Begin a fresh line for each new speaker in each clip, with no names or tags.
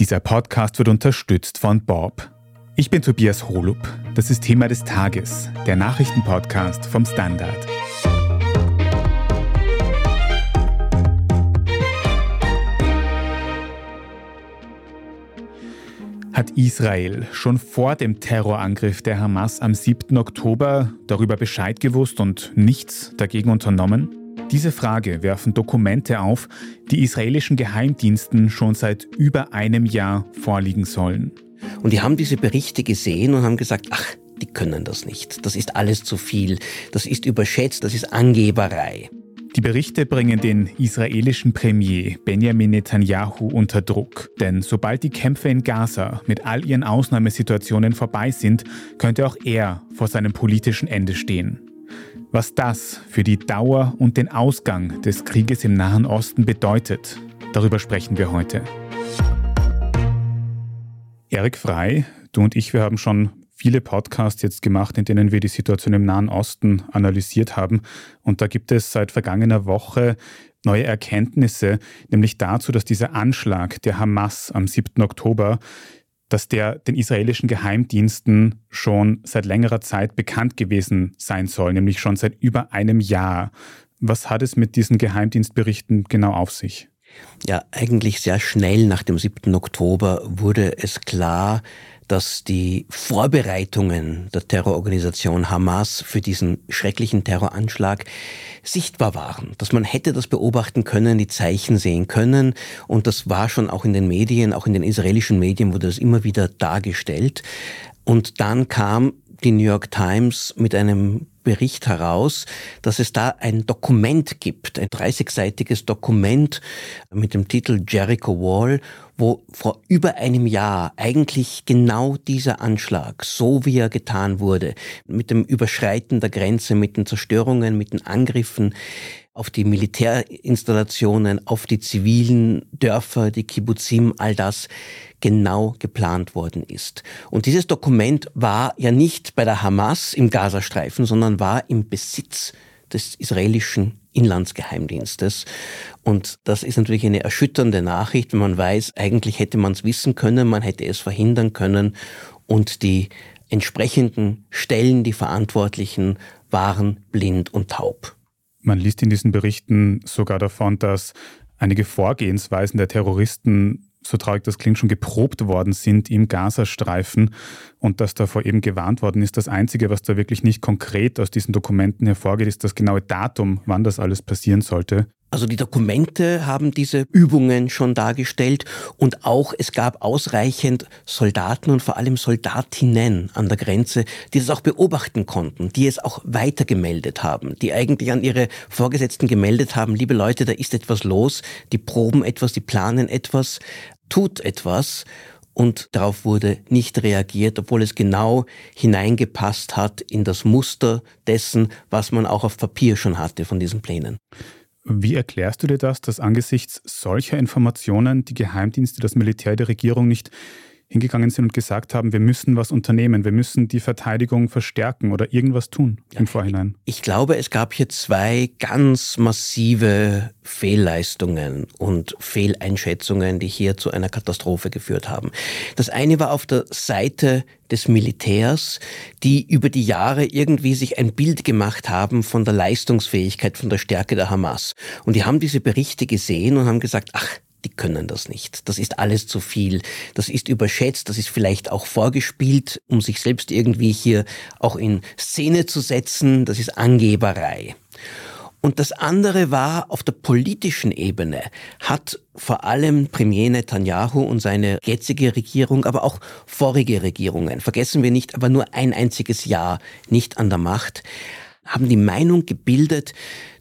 Dieser Podcast wird unterstützt von Bob. Ich bin Tobias Holub. Das ist Thema des Tages, der Nachrichtenpodcast vom Standard. Hat Israel schon vor dem Terrorangriff der Hamas am 7. Oktober darüber Bescheid gewusst und nichts dagegen unternommen? Diese Frage werfen Dokumente auf, die israelischen Geheimdiensten schon seit über einem Jahr vorliegen sollen.
Und die haben diese Berichte gesehen und haben gesagt, ach, die können das nicht. Das ist alles zu viel. Das ist überschätzt. Das ist Angeberei.
Die Berichte bringen den israelischen Premier Benjamin Netanyahu unter Druck. Denn sobald die Kämpfe in Gaza mit all ihren Ausnahmesituationen vorbei sind, könnte auch er vor seinem politischen Ende stehen. Was das für die Dauer und den Ausgang des Krieges im Nahen Osten bedeutet, darüber sprechen wir heute. Erik Frei, du und ich, wir haben schon viele Podcasts jetzt gemacht, in denen wir die Situation im Nahen Osten analysiert haben. Und da gibt es seit vergangener Woche neue Erkenntnisse, nämlich dazu, dass dieser Anschlag der Hamas am 7. Oktober dass der den israelischen Geheimdiensten schon seit längerer Zeit bekannt gewesen sein soll, nämlich schon seit über einem Jahr. Was hat es mit diesen Geheimdienstberichten genau auf sich?
Ja, eigentlich sehr schnell nach dem 7. Oktober wurde es klar, dass die Vorbereitungen der Terrororganisation Hamas für diesen schrecklichen Terroranschlag sichtbar waren, dass man hätte das beobachten können, die Zeichen sehen können. Und das war schon auch in den Medien, auch in den israelischen Medien wurde das immer wieder dargestellt. Und dann kam die New York Times mit einem Bericht heraus, dass es da ein Dokument gibt, ein 30-seitiges Dokument mit dem Titel Jericho Wall, wo vor über einem Jahr eigentlich genau dieser Anschlag, so wie er getan wurde, mit dem Überschreiten der Grenze, mit den Zerstörungen, mit den Angriffen, auf die Militärinstallationen, auf die zivilen Dörfer, die Kibbutzim, all das genau geplant worden ist. Und dieses Dokument war ja nicht bei der Hamas im Gazastreifen, sondern war im Besitz des israelischen Inlandsgeheimdienstes. Und das ist natürlich eine erschütternde Nachricht, wenn man weiß, eigentlich hätte man es wissen können, man hätte es verhindern können und die entsprechenden Stellen, die Verantwortlichen waren blind und taub.
Man liest in diesen Berichten sogar davon, dass einige Vorgehensweisen der Terroristen so traurig das klingt, schon geprobt worden sind im Gazastreifen und dass davor eben gewarnt worden ist. Das Einzige, was da wirklich nicht konkret aus diesen Dokumenten hervorgeht, ist das genaue Datum, wann das alles passieren sollte.
Also die Dokumente haben diese Übungen schon dargestellt und auch es gab ausreichend Soldaten und vor allem Soldatinnen an der Grenze, die das auch beobachten konnten, die es auch weitergemeldet haben, die eigentlich an ihre Vorgesetzten gemeldet haben, liebe Leute, da ist etwas los, die proben etwas, die planen etwas, tut etwas und darauf wurde nicht reagiert, obwohl es genau hineingepasst hat in das Muster dessen, was man auch auf Papier schon hatte von diesen Plänen.
Wie erklärst du dir das, dass angesichts solcher Informationen die Geheimdienste, das Militär, die Regierung nicht hingegangen sind und gesagt haben, wir müssen was unternehmen, wir müssen die Verteidigung verstärken oder irgendwas tun im Vorhinein?
Ich glaube, es gab hier zwei ganz massive Fehlleistungen und Fehleinschätzungen, die hier zu einer Katastrophe geführt haben. Das eine war auf der Seite des Militärs, die über die Jahre irgendwie sich ein Bild gemacht haben von der Leistungsfähigkeit, von der Stärke der Hamas. Und die haben diese Berichte gesehen und haben gesagt, ach, die können das nicht. Das ist alles zu viel. Das ist überschätzt. Das ist vielleicht auch vorgespielt, um sich selbst irgendwie hier auch in Szene zu setzen. Das ist Angeberei. Und das andere war, auf der politischen Ebene hat vor allem Premier Netanyahu und seine jetzige Regierung, aber auch vorige Regierungen, vergessen wir nicht, aber nur ein einziges Jahr nicht an der Macht, haben die Meinung gebildet,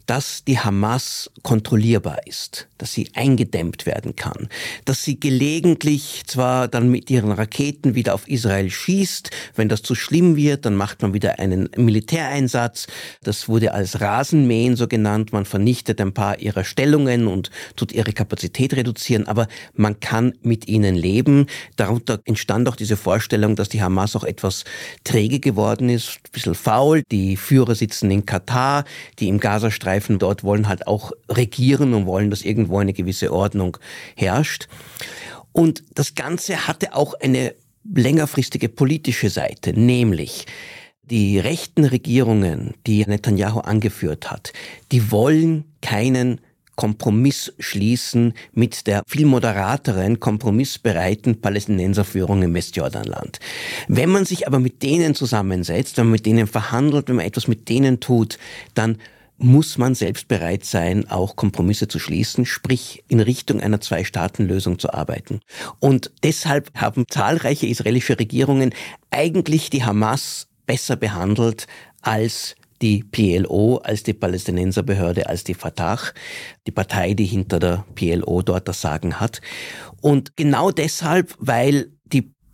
dass die Hamas kontrollierbar ist, dass sie eingedämmt werden kann, dass sie gelegentlich zwar dann mit ihren Raketen wieder auf Israel schießt, wenn das zu schlimm wird, dann macht man wieder einen Militäreinsatz. Das wurde als Rasenmähen so genannt. Man vernichtet ein paar ihrer Stellungen und tut ihre Kapazität reduzieren, aber man kann mit ihnen leben. Darunter entstand auch diese Vorstellung, dass die Hamas auch etwas träge geworden ist, ein bisschen faul. Die Führer sitzen in Katar, die im Gazastreifen Streifen dort wollen halt auch regieren und wollen, dass irgendwo eine gewisse Ordnung herrscht. Und das Ganze hatte auch eine längerfristige politische Seite, nämlich die rechten Regierungen, die Netanyahu angeführt hat, die wollen keinen Kompromiss schließen mit der viel moderateren, kompromissbereiten Palästinenserführung im Westjordanland. Wenn man sich aber mit denen zusammensetzt, wenn man mit denen verhandelt, wenn man etwas mit denen tut, dann muss man selbst bereit sein, auch Kompromisse zu schließen, sprich in Richtung einer Zwei-Staaten-Lösung zu arbeiten. Und deshalb haben zahlreiche israelische Regierungen eigentlich die Hamas besser behandelt als die PLO, als die Palästinenserbehörde, als die Fatah, die Partei, die hinter der PLO dort das Sagen hat. Und genau deshalb, weil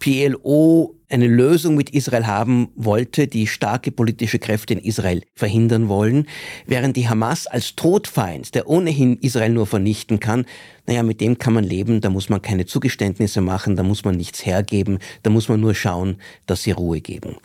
PLO eine Lösung mit Israel haben wollte, die starke politische Kräfte in Israel verhindern wollen, während die Hamas als Todfeind, der ohnehin Israel nur vernichten kann, naja, mit dem kann man leben, da muss man keine Zugeständnisse machen, da muss man nichts hergeben, da muss man nur schauen, dass sie Ruhe geben.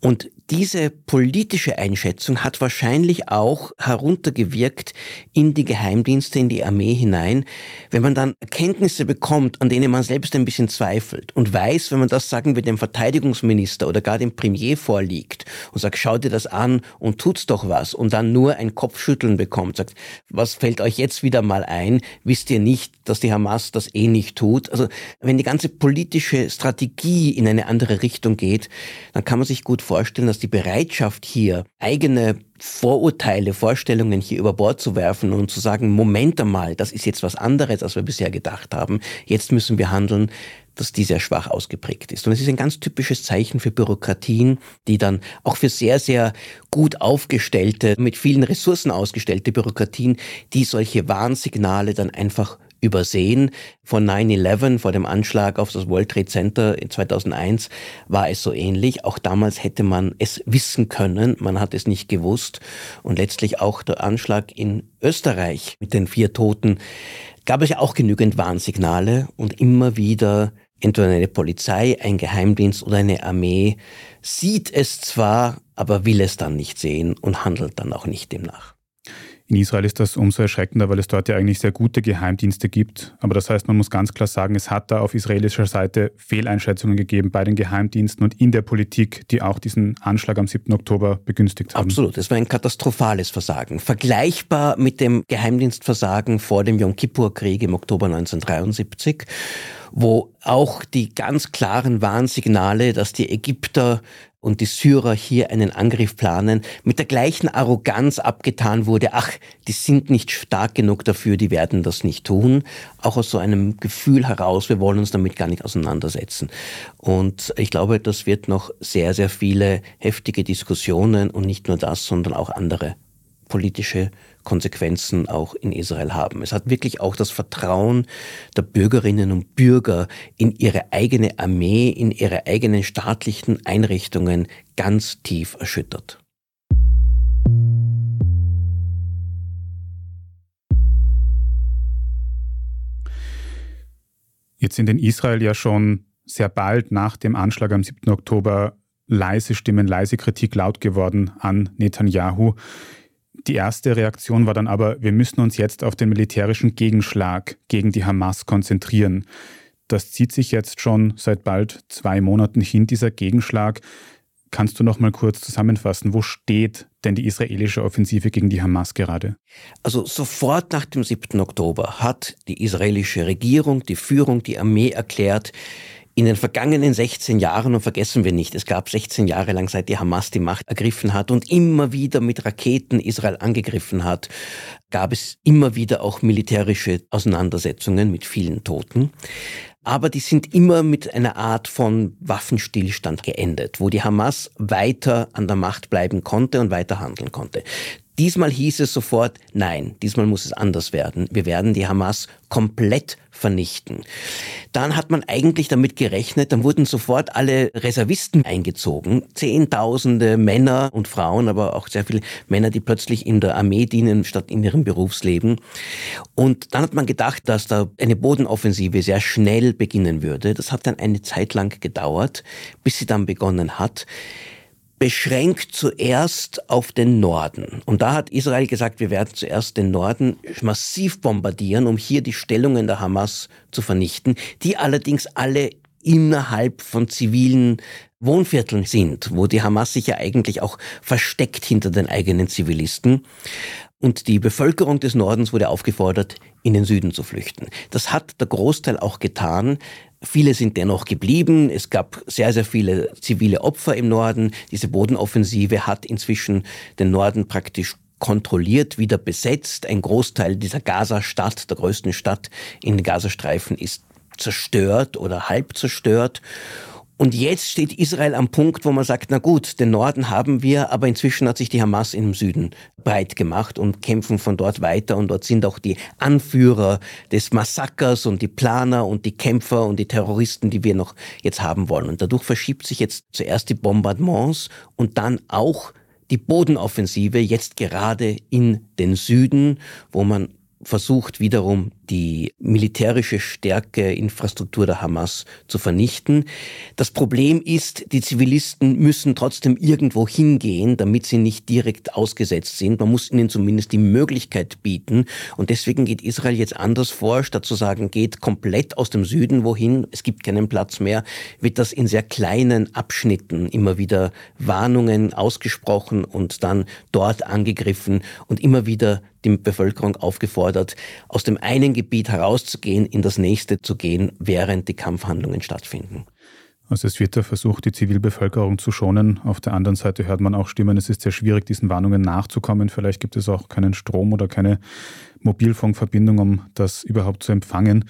Und diese politische Einschätzung hat wahrscheinlich auch heruntergewirkt in die Geheimdienste, in die Armee hinein, wenn man dann Erkenntnisse bekommt, an denen man selbst ein bisschen zweifelt und weiß, wenn man das, sagen wir, dem Verteidigungsminister oder gar dem Premier vorliegt und sagt, schau dir das an und tut's doch was und dann nur ein Kopfschütteln bekommt, sagt, was fällt euch jetzt wieder mal ein? Wisst ihr nicht, dass die Hamas das eh nicht tut? Also, wenn die ganze politische Strategie in eine andere Richtung geht, dann kann man sich gut vorstellen, dass die Bereitschaft hier, eigene Vorurteile, Vorstellungen hier über Bord zu werfen und zu sagen, Moment einmal, das ist jetzt was anderes, als wir bisher gedacht haben, jetzt müssen wir handeln, dass die sehr schwach ausgeprägt ist. Und es ist ein ganz typisches Zeichen für Bürokratien, die dann auch für sehr, sehr gut aufgestellte, mit vielen Ressourcen ausgestellte Bürokratien, die solche Warnsignale dann einfach übersehen. Von 9-11, vor dem Anschlag auf das World Trade Center in 2001, war es so ähnlich. Auch damals hätte man es wissen können, man hat es nicht gewusst. Und letztlich auch der Anschlag in Österreich mit den vier Toten gab es ja auch genügend Warnsignale und immer wieder entweder eine Polizei, ein Geheimdienst oder eine Armee sieht es zwar, aber will es dann nicht sehen und handelt dann auch nicht demnach.
In Israel ist das umso erschreckender, weil es dort ja eigentlich sehr gute Geheimdienste gibt. Aber das heißt, man muss ganz klar sagen, es hat da auf israelischer Seite Fehleinschätzungen gegeben bei den Geheimdiensten und in der Politik, die auch diesen Anschlag am 7. Oktober begünstigt haben.
Absolut, es war ein katastrophales Versagen. Vergleichbar mit dem Geheimdienstversagen vor dem Yom Kippur-Krieg im Oktober 1973 wo auch die ganz klaren Warnsignale, dass die Ägypter und die Syrer hier einen Angriff planen, mit der gleichen Arroganz abgetan wurde, ach, die sind nicht stark genug dafür, die werden das nicht tun. Auch aus so einem Gefühl heraus, wir wollen uns damit gar nicht auseinandersetzen. Und ich glaube, das wird noch sehr, sehr viele heftige Diskussionen und nicht nur das, sondern auch andere politische Konsequenzen auch in Israel haben. Es hat wirklich auch das Vertrauen der Bürgerinnen und Bürger in ihre eigene Armee, in ihre eigenen staatlichen Einrichtungen ganz tief erschüttert.
Jetzt sind in Israel ja schon sehr bald nach dem Anschlag am 7. Oktober leise Stimmen, leise Kritik laut geworden an Netanyahu. Die erste Reaktion war dann aber, wir müssen uns jetzt auf den militärischen Gegenschlag gegen die Hamas konzentrieren. Das zieht sich jetzt schon seit bald zwei Monaten hin, dieser Gegenschlag. Kannst du noch mal kurz zusammenfassen, wo steht denn die israelische Offensive gegen die Hamas gerade?
Also sofort nach dem 7. Oktober hat die israelische Regierung, die Führung, die Armee erklärt, in den vergangenen 16 Jahren, und vergessen wir nicht, es gab 16 Jahre lang, seit die Hamas die Macht ergriffen hat und immer wieder mit Raketen Israel angegriffen hat, gab es immer wieder auch militärische Auseinandersetzungen mit vielen Toten. Aber die sind immer mit einer Art von Waffenstillstand geendet, wo die Hamas weiter an der Macht bleiben konnte und weiter handeln konnte. Diesmal hieß es sofort, nein, diesmal muss es anders werden. Wir werden die Hamas komplett vernichten. Dann hat man eigentlich damit gerechnet, dann wurden sofort alle Reservisten eingezogen. Zehntausende Männer und Frauen, aber auch sehr viele Männer, die plötzlich in der Armee dienen statt in ihrem Berufsleben. Und dann hat man gedacht, dass da eine Bodenoffensive sehr schnell beginnen würde. Das hat dann eine Zeit lang gedauert, bis sie dann begonnen hat. Beschränkt zuerst auf den Norden. Und da hat Israel gesagt, wir werden zuerst den Norden massiv bombardieren, um hier die Stellungen der Hamas zu vernichten, die allerdings alle innerhalb von zivilen Wohnvierteln sind, wo die Hamas sich ja eigentlich auch versteckt hinter den eigenen Zivilisten. Und die Bevölkerung des Nordens wurde aufgefordert, in den Süden zu flüchten. Das hat der Großteil auch getan. Viele sind dennoch geblieben. Es gab sehr, sehr viele zivile Opfer im Norden. Diese Bodenoffensive hat inzwischen den Norden praktisch kontrolliert, wieder besetzt. Ein Großteil dieser Gaza-Stadt, der größten Stadt in den Gazastreifen, ist zerstört oder halb zerstört. Und jetzt steht Israel am Punkt, wo man sagt, na gut, den Norden haben wir, aber inzwischen hat sich die Hamas im Süden breit gemacht und kämpfen von dort weiter. Und dort sind auch die Anführer des Massakers und die Planer und die Kämpfer und die Terroristen, die wir noch jetzt haben wollen. Und dadurch verschiebt sich jetzt zuerst die Bombardements und dann auch die Bodenoffensive jetzt gerade in den Süden, wo man versucht wiederum die militärische Stärke, Infrastruktur der Hamas zu vernichten. Das Problem ist, die Zivilisten müssen trotzdem irgendwo hingehen, damit sie nicht direkt ausgesetzt sind. Man muss ihnen zumindest die Möglichkeit bieten. Und deswegen geht Israel jetzt anders vor, statt zu sagen, geht komplett aus dem Süden wohin, es gibt keinen Platz mehr, wird das in sehr kleinen Abschnitten immer wieder Warnungen ausgesprochen und dann dort angegriffen und immer wieder die Bevölkerung aufgefordert, aus dem einen Gebiet herauszugehen, in das nächste zu gehen, während die Kampfhandlungen stattfinden.
Also es wird da versucht, die Zivilbevölkerung zu schonen. Auf der anderen Seite hört man auch Stimmen, es ist sehr schwierig, diesen Warnungen nachzukommen. Vielleicht gibt es auch keinen Strom oder keine Mobilfunkverbindung, um das überhaupt zu empfangen.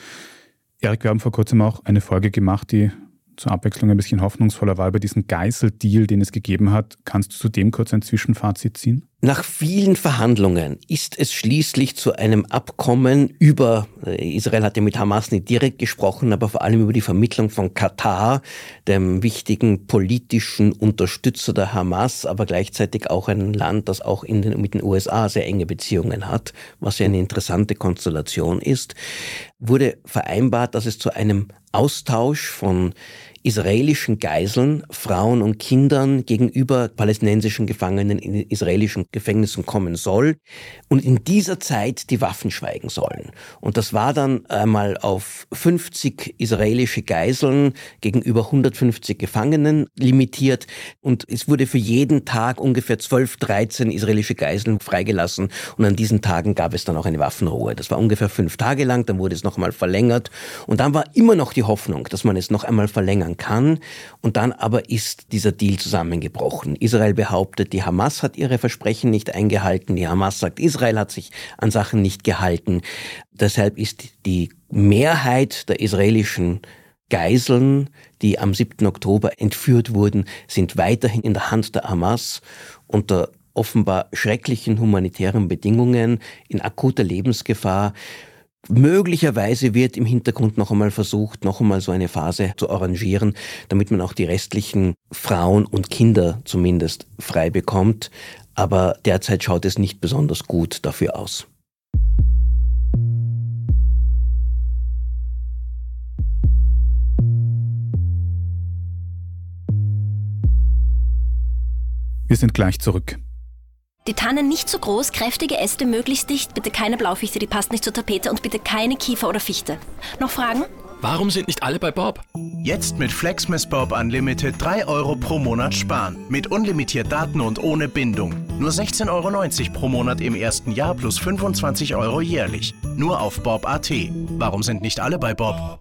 Erik, wir haben vor kurzem auch eine Folge gemacht, die zur Abwechslung ein bisschen hoffnungsvoller war über diesen Geiseldeal, den es gegeben hat. Kannst du zu dem kurz ein Zwischenfazit ziehen?
Nach vielen Verhandlungen ist es schließlich zu einem Abkommen über, äh, Israel hat ja mit Hamas nicht direkt gesprochen, aber vor allem über die Vermittlung von Katar, dem wichtigen politischen Unterstützer der Hamas, aber gleichzeitig auch ein Land, das auch den, mit den USA sehr enge Beziehungen hat, was ja eine interessante Konstellation ist, wurde vereinbart, dass es zu einem Austausch von israelischen Geiseln, Frauen und Kindern gegenüber palästinensischen Gefangenen in israelischen Gefängnissen kommen soll und in dieser Zeit die Waffen schweigen sollen. Und das war dann einmal auf 50 israelische Geiseln gegenüber 150 Gefangenen limitiert und es wurde für jeden Tag ungefähr 12, 13 israelische Geiseln freigelassen und an diesen Tagen gab es dann auch eine Waffenruhe. Das war ungefähr fünf Tage lang, dann wurde es nochmal verlängert und dann war immer noch die Hoffnung, dass man es noch einmal verlängern ändern kann. Und dann aber ist dieser Deal zusammengebrochen. Israel behauptet, die Hamas hat ihre Versprechen nicht eingehalten. Die Hamas sagt, Israel hat sich an Sachen nicht gehalten. Deshalb ist die Mehrheit der israelischen Geiseln, die am 7. Oktober entführt wurden, sind weiterhin in der Hand der Hamas unter offenbar schrecklichen humanitären Bedingungen, in akuter Lebensgefahr. Möglicherweise wird im Hintergrund noch einmal versucht, noch einmal so eine Phase zu arrangieren, damit man auch die restlichen Frauen und Kinder zumindest frei bekommt. Aber derzeit schaut es nicht besonders gut dafür aus.
Wir sind gleich zurück.
Die Tannen nicht zu groß, kräftige Äste möglichst dicht, bitte keine Blaufichte, die passt nicht zur Tapete und bitte keine Kiefer oder Fichte. Noch Fragen?
Warum sind nicht alle bei Bob?
Jetzt mit Flexmas Bob Unlimited 3 Euro pro Monat sparen. Mit unlimitiert Daten und ohne Bindung. Nur 16,90 Euro pro Monat im ersten Jahr plus 25 Euro jährlich. Nur auf Bob.at. Warum sind nicht alle bei Bob?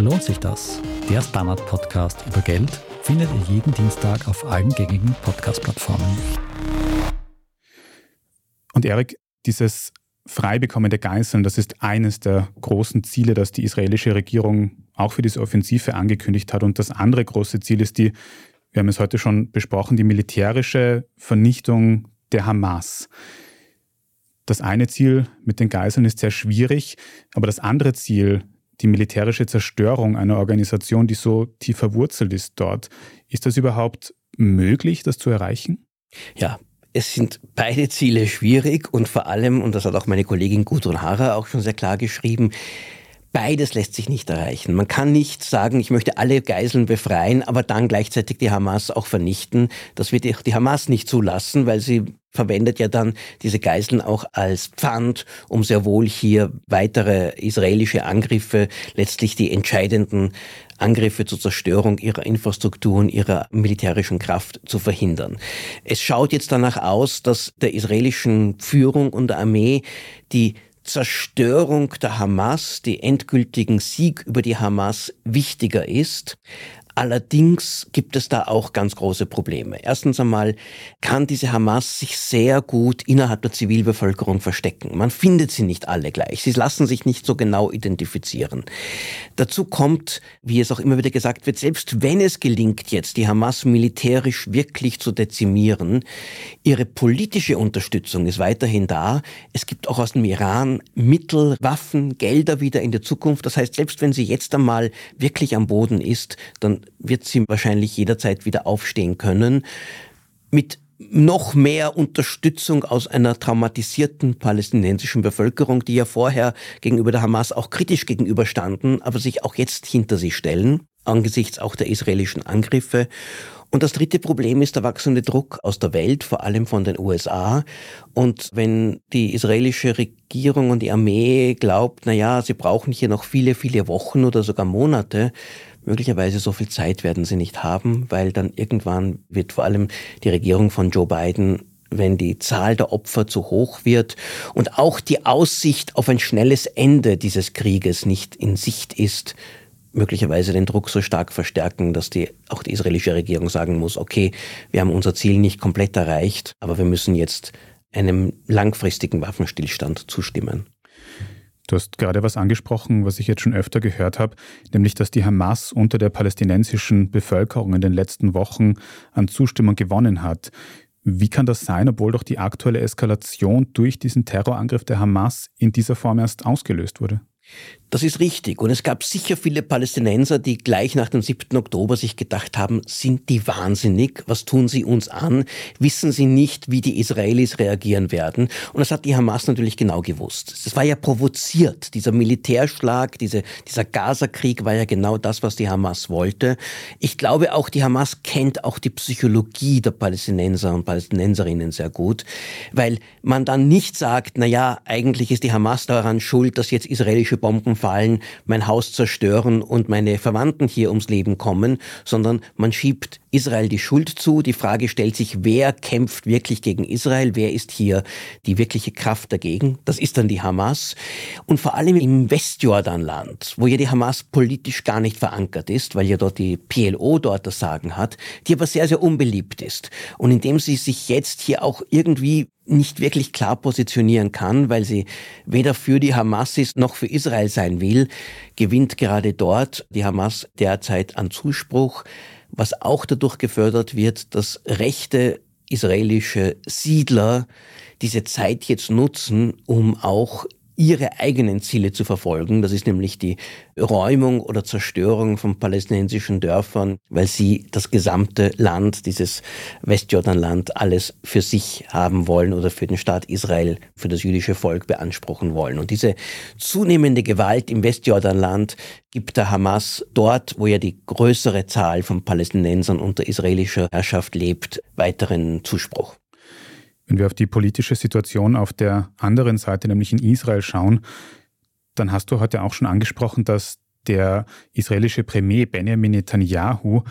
Lohnt sich das? Der Standard-Podcast über Geld findet ihr jeden Dienstag auf allen gängigen Podcast-Plattformen.
Und Erik, dieses frei bekommene Geiseln, das ist eines der großen Ziele, das die israelische Regierung auch für diese Offensive angekündigt hat. Und das andere große Ziel ist die, wir haben es heute schon besprochen, die militärische Vernichtung der Hamas. Das eine Ziel mit den Geiseln ist sehr schwierig, aber das andere Ziel, die militärische Zerstörung einer Organisation, die so tief verwurzelt ist dort, ist das überhaupt möglich, das zu erreichen?
Ja, es sind beide Ziele schwierig und vor allem, und das hat auch meine Kollegin Gudrun Harrer auch schon sehr klar geschrieben, Beides lässt sich nicht erreichen. Man kann nicht sagen, ich möchte alle Geiseln befreien, aber dann gleichzeitig die Hamas auch vernichten. Das wird die Hamas nicht zulassen, weil sie verwendet ja dann diese Geiseln auch als Pfand, um sehr wohl hier weitere israelische Angriffe, letztlich die entscheidenden Angriffe zur Zerstörung ihrer Infrastrukturen, ihrer militärischen Kraft zu verhindern. Es schaut jetzt danach aus, dass der israelischen Führung und der Armee die Zerstörung der Hamas, die endgültigen Sieg über die Hamas wichtiger ist Allerdings gibt es da auch ganz große Probleme. Erstens einmal kann diese Hamas sich sehr gut innerhalb der Zivilbevölkerung verstecken. Man findet sie nicht alle gleich. Sie lassen sich nicht so genau identifizieren. Dazu kommt, wie es auch immer wieder gesagt wird, selbst wenn es gelingt jetzt, die Hamas militärisch wirklich zu dezimieren, ihre politische Unterstützung ist weiterhin da. Es gibt auch aus dem Iran Mittel, Waffen, Gelder wieder in der Zukunft. Das heißt, selbst wenn sie jetzt einmal wirklich am Boden ist, wird sie wahrscheinlich jederzeit wieder aufstehen können. Mit noch mehr Unterstützung aus einer traumatisierten palästinensischen Bevölkerung, die ja vorher gegenüber der Hamas auch kritisch gegenüberstanden, aber sich auch jetzt hinter sie stellen, angesichts auch der israelischen Angriffe. Und das dritte Problem ist der wachsende Druck aus der Welt, vor allem von den USA. Und wenn die israelische Regierung und die Armee glaubt, na ja, sie brauchen hier noch viele, viele Wochen oder sogar Monate, Möglicherweise so viel Zeit werden sie nicht haben, weil dann irgendwann wird vor allem die Regierung von Joe Biden wenn die Zahl der Opfer zu hoch wird und auch die Aussicht auf ein schnelles Ende dieses Krieges nicht in Sicht ist, möglicherweise den Druck so stark verstärken, dass die, auch die israelische Regierung sagen muss, okay, wir haben unser Ziel nicht komplett erreicht, aber wir müssen jetzt einem langfristigen Waffenstillstand zustimmen.
Du hast gerade was angesprochen, was ich jetzt schon öfter gehört habe, nämlich dass die Hamas unter der palästinensischen Bevölkerung in den letzten Wochen an Zustimmung gewonnen hat. Wie kann das sein, obwohl doch die aktuelle Eskalation durch diesen Terrorangriff der Hamas in dieser Form erst ausgelöst wurde?
Das ist richtig. Und es gab sicher viele Palästinenser, die gleich nach dem 7. Oktober sich gedacht haben, sind die wahnsinnig? Was tun sie uns an? Wissen sie nicht, wie die Israelis reagieren werden? Und das hat die Hamas natürlich genau gewusst. Es war ja provoziert. Dieser Militärschlag, diese, dieser Gaza-Krieg war ja genau das, was die Hamas wollte. Ich glaube auch, die Hamas kennt auch die Psychologie der Palästinenser und Palästinenserinnen sehr gut, weil man dann nicht sagt, na ja, eigentlich ist die Hamas daran schuld, dass jetzt israelische Bomben fallen, mein Haus zerstören und meine Verwandten hier ums Leben kommen, sondern man schiebt Israel die Schuld zu. Die Frage stellt sich, wer kämpft wirklich gegen Israel? Wer ist hier die wirkliche Kraft dagegen? Das ist dann die Hamas. Und vor allem im Westjordanland, wo ja die Hamas politisch gar nicht verankert ist, weil ja dort die PLO dort das Sagen hat, die aber sehr, sehr unbeliebt ist. Und indem sie sich jetzt hier auch irgendwie nicht wirklich klar positionieren kann, weil sie weder für die Hamas ist noch für Israel sein will, gewinnt gerade dort die Hamas derzeit an Zuspruch was auch dadurch gefördert wird, dass rechte israelische Siedler diese Zeit jetzt nutzen, um auch ihre eigenen Ziele zu verfolgen. Das ist nämlich die Räumung oder Zerstörung von palästinensischen Dörfern, weil sie das gesamte Land, dieses Westjordanland, alles für sich haben wollen oder für den Staat Israel, für das jüdische Volk beanspruchen wollen. Und diese zunehmende Gewalt im Westjordanland gibt der Hamas dort, wo ja die größere Zahl von Palästinensern unter israelischer Herrschaft lebt, weiteren Zuspruch.
Wenn wir auf die politische Situation auf der anderen Seite, nämlich in Israel, schauen, dann hast du heute auch schon angesprochen, dass der israelische Premier Benjamin Netanyahu,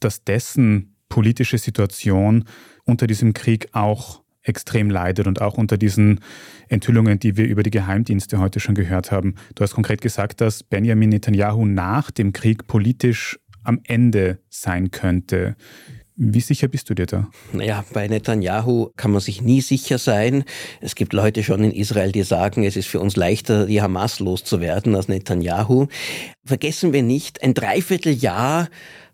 dass dessen politische Situation unter diesem Krieg auch extrem leidet und auch unter diesen Enthüllungen, die wir über die Geheimdienste heute schon gehört haben. Du hast konkret gesagt, dass Benjamin Netanyahu nach dem Krieg politisch am Ende sein könnte. Wie sicher bist du dir da?
Naja, bei Netanyahu kann man sich nie sicher sein. Es gibt Leute schon in Israel, die sagen, es ist für uns leichter, die Hamas loszuwerden als Netanyahu. Vergessen wir nicht, ein Dreivierteljahr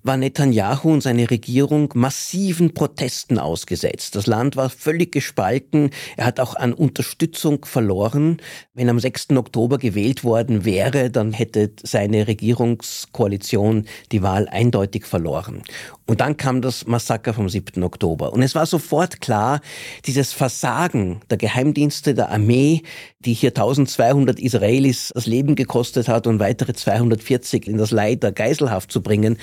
war Netanyahu und seine Regierung massiven Protesten ausgesetzt. Das Land war völlig gespalten. Er hat auch an Unterstützung verloren. Wenn am 6. Oktober gewählt worden wäre, dann hätte seine Regierungskoalition die Wahl eindeutig verloren. Und dann kam das Massaker vom 7. Oktober. Und es war sofort klar, dieses Versagen der Geheimdienste, der Armee, die hier 1200 Israelis das Leben gekostet hat und weitere 240 in das Leid der Geiselhaft zu bringen,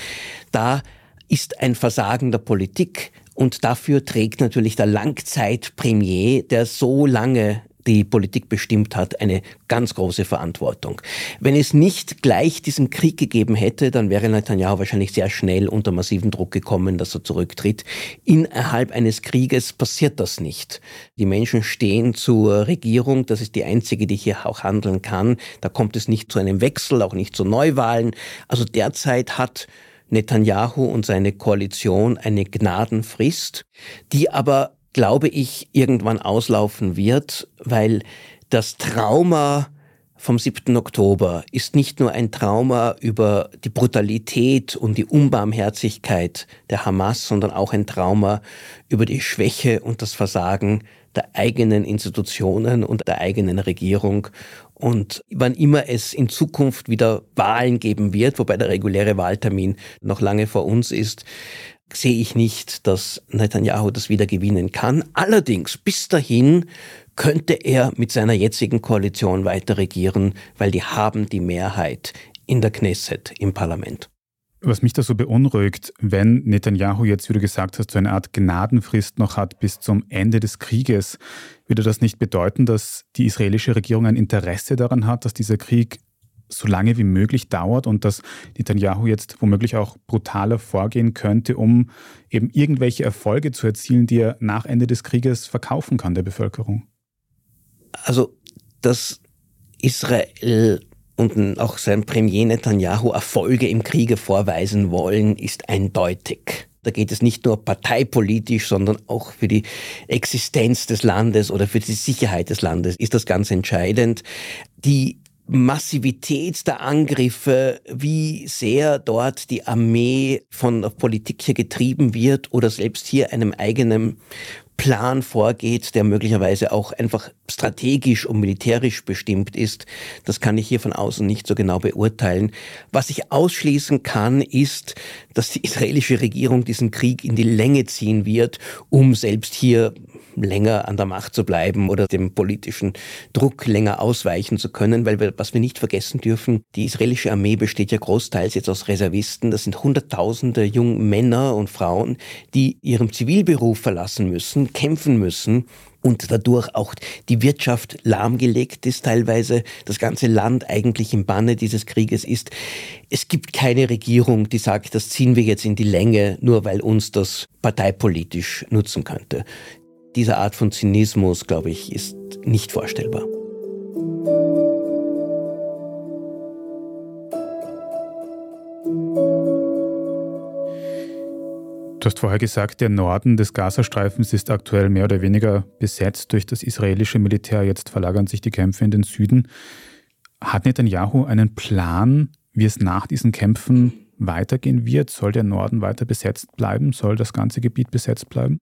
da ist ein Versagen der Politik und dafür trägt natürlich der Langzeitpremier, der so lange die Politik bestimmt hat, eine ganz große Verantwortung. Wenn es nicht gleich diesen Krieg gegeben hätte, dann wäre Netanyahu wahrscheinlich sehr schnell unter massiven Druck gekommen, dass er zurücktritt. Innerhalb eines Krieges passiert das nicht. Die Menschen stehen zur Regierung, das ist die einzige, die hier auch handeln kann. Da kommt es nicht zu einem Wechsel, auch nicht zu Neuwahlen. Also derzeit hat Netanyahu und seine Koalition eine Gnadenfrist, die aber glaube ich, irgendwann auslaufen wird, weil das Trauma vom 7. Oktober ist nicht nur ein Trauma über die Brutalität und die Unbarmherzigkeit der Hamas, sondern auch ein Trauma über die Schwäche und das Versagen der eigenen Institutionen und der eigenen Regierung. Und wann immer es in Zukunft wieder Wahlen geben wird, wobei der reguläre Wahltermin noch lange vor uns ist, sehe ich nicht, dass Netanyahu das wieder gewinnen kann. Allerdings, bis dahin könnte er mit seiner jetzigen Koalition weiter regieren, weil die haben die Mehrheit in der Knesset, im Parlament.
Was mich da so beunruhigt, wenn Netanyahu jetzt, wie du gesagt hast, so eine Art Gnadenfrist noch hat bis zum Ende des Krieges, würde das nicht bedeuten, dass die israelische Regierung ein Interesse daran hat, dass dieser Krieg so lange wie möglich dauert und dass Netanyahu jetzt womöglich auch brutaler vorgehen könnte, um eben irgendwelche Erfolge zu erzielen, die er nach Ende des Krieges verkaufen kann der Bevölkerung?
Also, dass Israel und auch sein Premier Netanyahu Erfolge im Kriege vorweisen wollen, ist eindeutig. Da geht es nicht nur parteipolitisch, sondern auch für die Existenz des Landes oder für die Sicherheit des Landes ist das ganz entscheidend. Die Massivität der Angriffe, wie sehr dort die Armee von der Politik hier getrieben wird oder selbst hier einem eigenen Plan vorgeht, der möglicherweise auch einfach strategisch und militärisch bestimmt ist, das kann ich hier von außen nicht so genau beurteilen. Was ich ausschließen kann, ist, dass die israelische Regierung diesen Krieg in die Länge ziehen wird, um selbst hier länger an der Macht zu bleiben oder dem politischen Druck länger ausweichen zu können, weil wir, was wir nicht vergessen dürfen, die israelische Armee besteht ja großteils jetzt aus Reservisten. Das sind Hunderttausende junge Männer und Frauen, die ihren Zivilberuf verlassen müssen, kämpfen müssen und dadurch auch die Wirtschaft lahmgelegt ist teilweise, das ganze Land eigentlich im Banne dieses Krieges ist. Es gibt keine Regierung, die sagt, das ziehen wir jetzt in die Länge, nur weil uns das parteipolitisch nutzen könnte. Diese Art von Zynismus, glaube ich, ist nicht vorstellbar.
Du hast vorher gesagt, der Norden des Gazastreifens ist aktuell mehr oder weniger besetzt durch das israelische Militär. Jetzt verlagern sich die Kämpfe in den Süden. Hat Netanyahu einen Plan, wie es nach diesen Kämpfen weitergehen wird? Soll der Norden weiter besetzt bleiben? Soll das ganze Gebiet besetzt bleiben?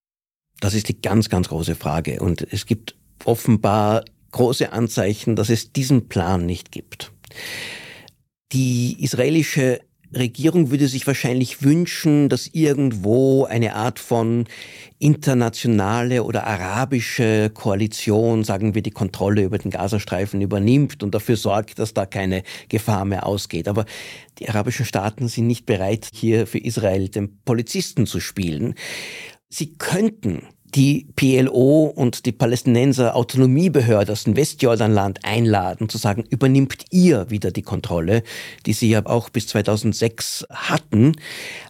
Das ist die ganz, ganz große Frage. Und es gibt offenbar große Anzeichen, dass es diesen Plan nicht gibt. Die israelische Regierung würde sich wahrscheinlich wünschen, dass irgendwo eine Art von internationale oder arabische Koalition, sagen wir, die Kontrolle über den Gazastreifen übernimmt und dafür sorgt, dass da keine Gefahr mehr ausgeht. Aber die arabischen Staaten sind nicht bereit, hier für Israel den Polizisten zu spielen. Sie könnten die PLO und die Palästinenser Autonomiebehörde aus dem Westjordanland einladen, zu sagen, übernimmt ihr wieder die Kontrolle, die sie ja auch bis 2006 hatten.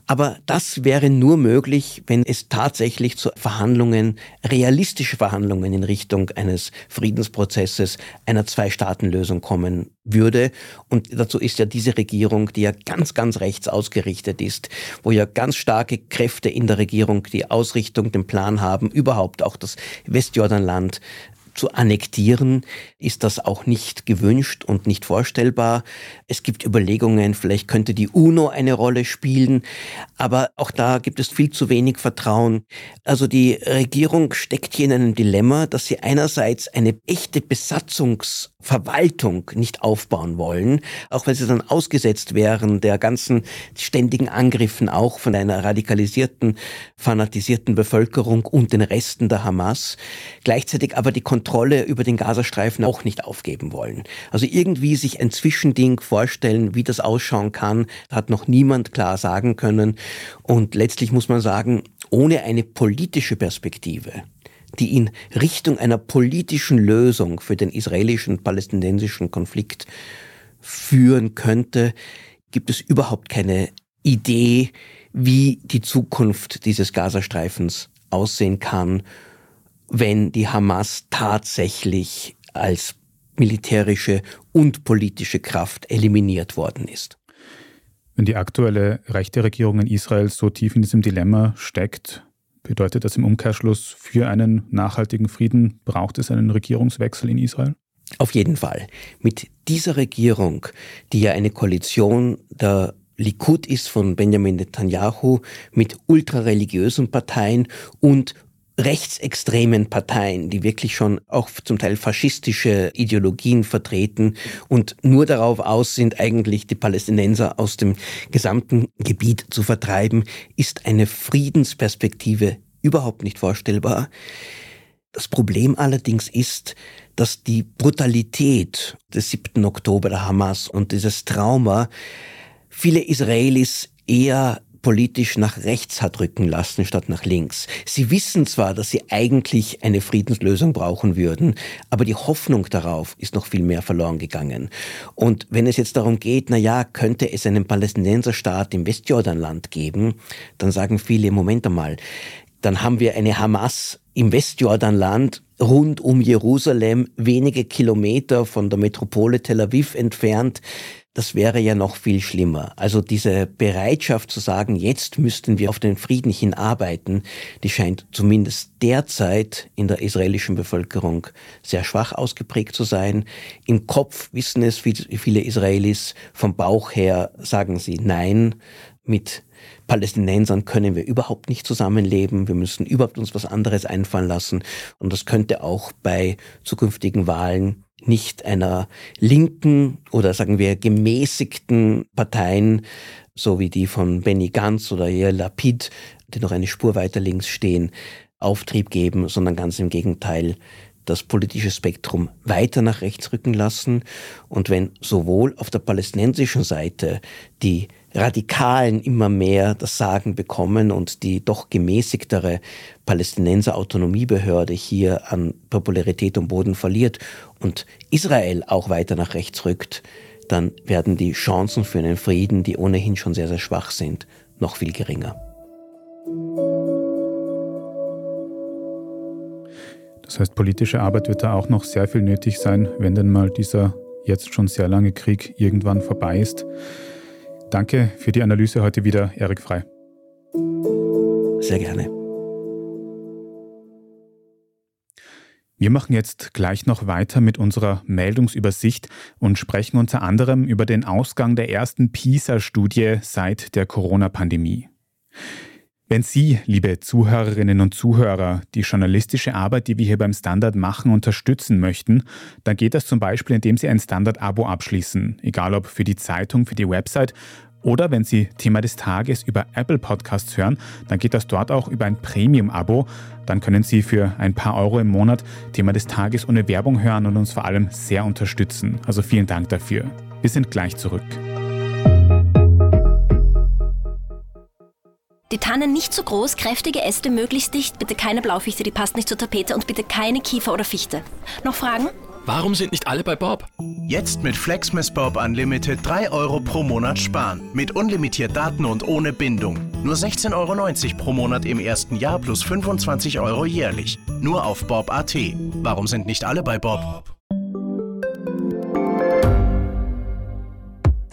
Aber das wäre nur möglich, wenn es tatsächlich zu Verhandlungen, realistische Verhandlungen in Richtung eines Friedensprozesses, einer Zwei-Staaten-Lösung kommen würde. Und dazu ist ja diese Regierung, die ja ganz, ganz rechts ausgerichtet ist, wo ja ganz starke Kräfte in der Regierung die Ausrichtung, den Plan haben, überhaupt auch das Westjordanland zu annektieren, ist das auch nicht gewünscht und nicht vorstellbar. Es gibt Überlegungen, vielleicht könnte die UNO eine Rolle spielen, aber auch da gibt es viel zu wenig Vertrauen. Also die Regierung steckt hier in einem Dilemma, dass sie einerseits eine echte Besatzungsverwaltung nicht aufbauen wollen, auch weil sie dann ausgesetzt wären der ganzen ständigen Angriffen auch von einer radikalisierten, fanatisierten Bevölkerung und den Resten der Hamas. Gleichzeitig aber die Kontrolle über den Gazastreifen auch nicht aufgeben wollen. Also irgendwie sich ein Zwischending vorstellen, wie das ausschauen kann, hat noch niemand klar sagen können. Und letztlich muss man sagen, ohne eine politische Perspektive, die in Richtung einer politischen Lösung für den israelischen-palästinensischen Konflikt führen könnte, gibt es überhaupt keine Idee, wie die Zukunft dieses Gazastreifens aussehen kann wenn die Hamas tatsächlich als militärische und politische Kraft eliminiert worden ist.
Wenn die aktuelle rechte Regierung in Israel so tief in diesem Dilemma steckt, bedeutet das im Umkehrschluss für einen nachhaltigen Frieden, braucht es einen Regierungswechsel in Israel?
Auf jeden Fall. Mit dieser Regierung, die ja eine Koalition der Likud ist von Benjamin Netanyahu mit ultrareligiösen Parteien und rechtsextremen Parteien, die wirklich schon auch zum Teil faschistische Ideologien vertreten und nur darauf aus sind, eigentlich die Palästinenser aus dem gesamten Gebiet zu vertreiben, ist eine Friedensperspektive überhaupt nicht vorstellbar. Das Problem allerdings ist, dass die Brutalität des 7. Oktober der Hamas und dieses Trauma viele Israelis eher politisch nach rechts hat rücken lassen statt nach links. Sie wissen zwar, dass sie eigentlich eine Friedenslösung brauchen würden, aber die Hoffnung darauf ist noch viel mehr verloren gegangen. Und wenn es jetzt darum geht, na ja, könnte es einen Palästinenserstaat im Westjordanland geben, dann sagen viele, Moment einmal, dann haben wir eine Hamas im Westjordanland rund um Jerusalem, wenige Kilometer von der Metropole Tel Aviv entfernt das wäre ja noch viel schlimmer. Also diese Bereitschaft zu sagen, jetzt müssten wir auf den Frieden hinarbeiten, die scheint zumindest derzeit in der israelischen Bevölkerung sehr schwach ausgeprägt zu sein. Im Kopf wissen es viele Israelis, vom Bauch her sagen sie nein. Mit Palästinensern können wir überhaupt nicht zusammenleben. Wir müssen überhaupt uns was anderes einfallen lassen. Und das könnte auch bei zukünftigen Wahlen nicht einer linken oder sagen wir gemäßigten Parteien, so wie die von Benny Gantz oder Yair Lapid, die noch eine Spur weiter links stehen, Auftrieb geben, sondern ganz im Gegenteil das politische Spektrum weiter nach rechts rücken lassen. Und wenn sowohl auf der palästinensischen Seite die Radikalen immer mehr das Sagen bekommen und die doch gemäßigtere Palästinenser Autonomiebehörde hier an Popularität und Boden verliert und Israel auch weiter nach rechts rückt, dann werden die Chancen für einen Frieden, die ohnehin schon sehr, sehr schwach sind, noch viel geringer.
Das heißt, politische Arbeit wird da auch noch sehr viel nötig sein, wenn denn mal dieser jetzt schon sehr lange Krieg irgendwann vorbei ist. Danke für die Analyse heute wieder, Erik Frei.
Sehr gerne.
Wir machen jetzt gleich noch weiter mit unserer Meldungsübersicht und sprechen unter anderem über den Ausgang der ersten PISA-Studie seit der Corona-Pandemie. Wenn Sie, liebe Zuhörerinnen und Zuhörer, die journalistische Arbeit, die wir hier beim Standard machen, unterstützen möchten, dann geht das zum Beispiel, indem Sie ein Standard-Abo abschließen, egal ob für die Zeitung, für die Website oder wenn Sie Thema des Tages über Apple Podcasts hören, dann geht das dort auch über ein Premium-Abo. Dann können Sie für ein paar Euro im Monat Thema des Tages ohne Werbung hören und uns vor allem sehr unterstützen. Also vielen Dank dafür. Wir sind gleich zurück.
Die Tannen nicht zu groß, kräftige Äste möglichst dicht, bitte keine Blaufichte, die passt nicht zur Tapete und bitte keine Kiefer oder Fichte. Noch Fragen?
Warum sind nicht alle bei Bob?
Jetzt mit Flexmas Bob Unlimited 3 Euro pro Monat sparen. Mit unlimitiert Daten und ohne Bindung. Nur 16,90 Euro pro Monat im ersten Jahr plus 25 Euro jährlich. Nur auf Bob.at. Warum sind nicht alle bei Bob?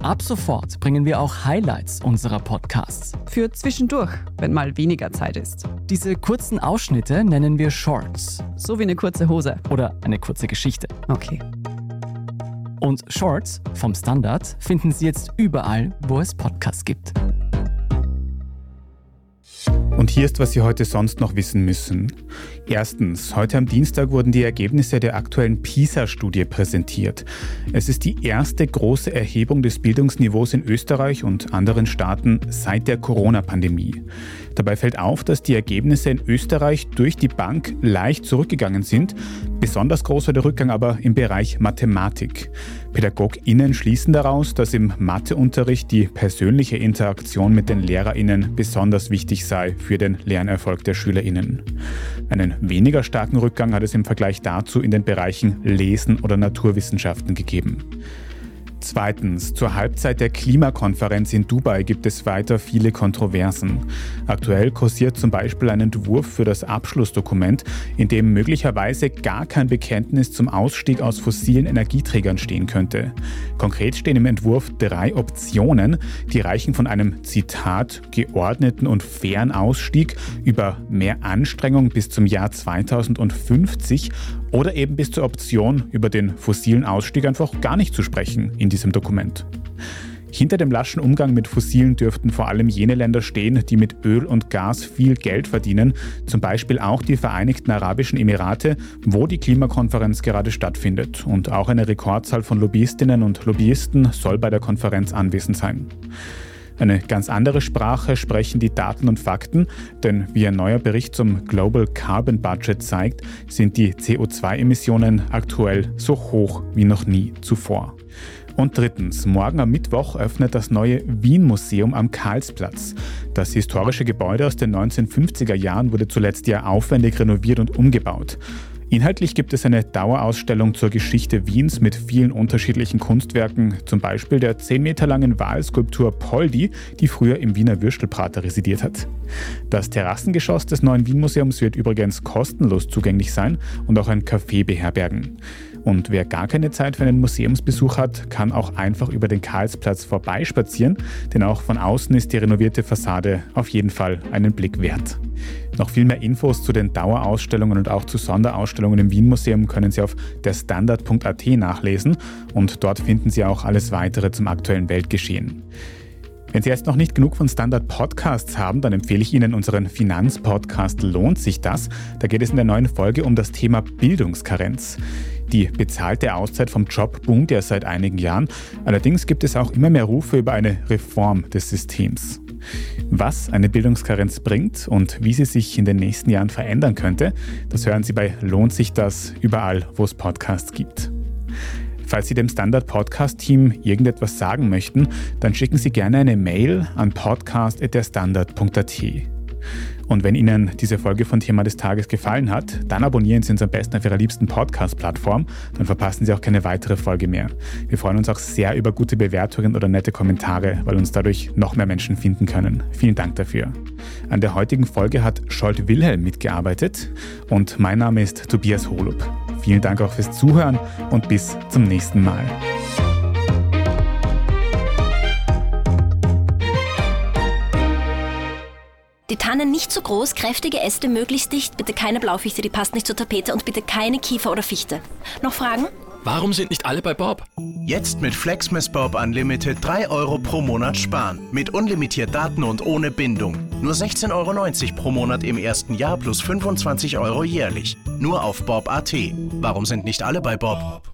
Ab sofort bringen wir auch Highlights unserer Podcasts.
Für zwischendurch, wenn mal weniger Zeit ist.
Diese kurzen Ausschnitte nennen wir Shorts.
So wie eine kurze Hose.
Oder eine kurze Geschichte.
Okay.
Und Shorts vom Standard finden Sie jetzt überall, wo es Podcasts gibt.
Und hier ist, was Sie heute sonst noch wissen müssen. Erstens, heute am Dienstag wurden die Ergebnisse der aktuellen PISA-Studie präsentiert. Es ist die erste große Erhebung des Bildungsniveaus in Österreich und anderen Staaten seit der Corona-Pandemie. Dabei fällt auf, dass die Ergebnisse in Österreich durch die Bank leicht zurückgegangen sind. Besonders groß war der Rückgang aber im Bereich Mathematik. PädagogInnen schließen daraus, dass im Matheunterricht die persönliche Interaktion mit den LehrerInnen besonders wichtig sei für den Lernerfolg der SchülerInnen. Einen weniger starken Rückgang hat es im Vergleich dazu in den Bereichen Lesen oder Naturwissenschaften gegeben. Zweitens, zur Halbzeit der Klimakonferenz in Dubai gibt es weiter viele Kontroversen. Aktuell kursiert zum Beispiel ein Entwurf für das Abschlussdokument, in dem möglicherweise gar kein Bekenntnis zum Ausstieg aus fossilen Energieträgern stehen könnte. Konkret stehen im Entwurf drei Optionen, die reichen von einem Zitat geordneten und fairen Ausstieg über mehr Anstrengung bis zum Jahr 2050 oder eben bis zur Option, über den fossilen Ausstieg einfach gar nicht zu sprechen in diesem Dokument. Hinter dem laschen Umgang mit Fossilen dürften vor allem jene Länder stehen, die mit Öl und Gas viel Geld verdienen, zum Beispiel auch die Vereinigten Arabischen Emirate, wo die Klimakonferenz gerade stattfindet. Und auch eine Rekordzahl von Lobbyistinnen und Lobbyisten soll bei der Konferenz anwesend sein. Eine ganz andere Sprache sprechen die Daten und Fakten, denn wie ein neuer Bericht zum Global Carbon Budget zeigt, sind die CO2-Emissionen aktuell so hoch wie noch nie zuvor. Und drittens, morgen am Mittwoch öffnet das neue Wien-Museum am Karlsplatz. Das historische Gebäude aus den 1950er Jahren wurde zuletzt ja aufwendig renoviert und umgebaut. Inhaltlich gibt es eine Dauerausstellung zur Geschichte Wiens mit vielen unterschiedlichen Kunstwerken, zum Beispiel der 10 Meter langen Wahlskulptur Poldi, die früher im Wiener Würstelprater residiert hat. Das Terrassengeschoss des neuen Wien-Museums wird übrigens kostenlos zugänglich sein und auch ein Café beherbergen. Und wer gar keine Zeit für einen Museumsbesuch hat, kann auch einfach über den Karlsplatz vorbeispazieren, denn auch von außen ist die renovierte Fassade auf jeden Fall einen Blick wert. Noch viel mehr Infos zu den Dauerausstellungen und auch zu Sonderausstellungen im Wien-Museum können Sie auf derstandard.at nachlesen und dort finden Sie auch alles weitere zum aktuellen Weltgeschehen. Wenn Sie jetzt noch nicht genug von Standard Podcasts haben, dann empfehle ich Ihnen unseren Finanzpodcast Lohnt sich das? Da geht es in der neuen Folge um das Thema Bildungskarenz. Die bezahlte Auszeit vom Job boomt ja seit einigen Jahren. Allerdings gibt es auch immer mehr Rufe über eine Reform des Systems. Was eine Bildungskarenz bringt und wie sie sich in den nächsten Jahren verändern könnte, das hören Sie bei Lohnt sich das überall, wo es Podcasts gibt. Falls Sie dem Standard Podcast Team irgendetwas sagen möchten, dann schicken Sie gerne eine Mail an podcast.derstandard.at. Und wenn Ihnen diese Folge von Thema des Tages gefallen hat, dann abonnieren Sie uns am besten auf Ihrer liebsten Podcast-Plattform, dann verpassen Sie auch keine weitere Folge mehr. Wir freuen uns auch sehr über gute Bewertungen oder nette Kommentare, weil uns dadurch noch mehr Menschen finden können. Vielen Dank dafür. An der heutigen Folge hat Scholt Wilhelm mitgearbeitet und mein Name ist Tobias Holub. Vielen Dank auch fürs Zuhören und bis zum nächsten Mal.
Die Tannen nicht zu groß, kräftige Äste möglichst dicht, bitte keine Blaufichte, die passt nicht zur Tapete und bitte keine Kiefer oder Fichte. Noch Fragen?
Warum sind nicht alle bei Bob?
Jetzt mit Flexmas Bob Unlimited 3 Euro pro Monat sparen. Mit unlimitiert Daten und ohne Bindung. Nur 16,90 Euro pro Monat im ersten Jahr plus 25 Euro jährlich. Nur auf Bob.at. Warum sind nicht alle bei Bob?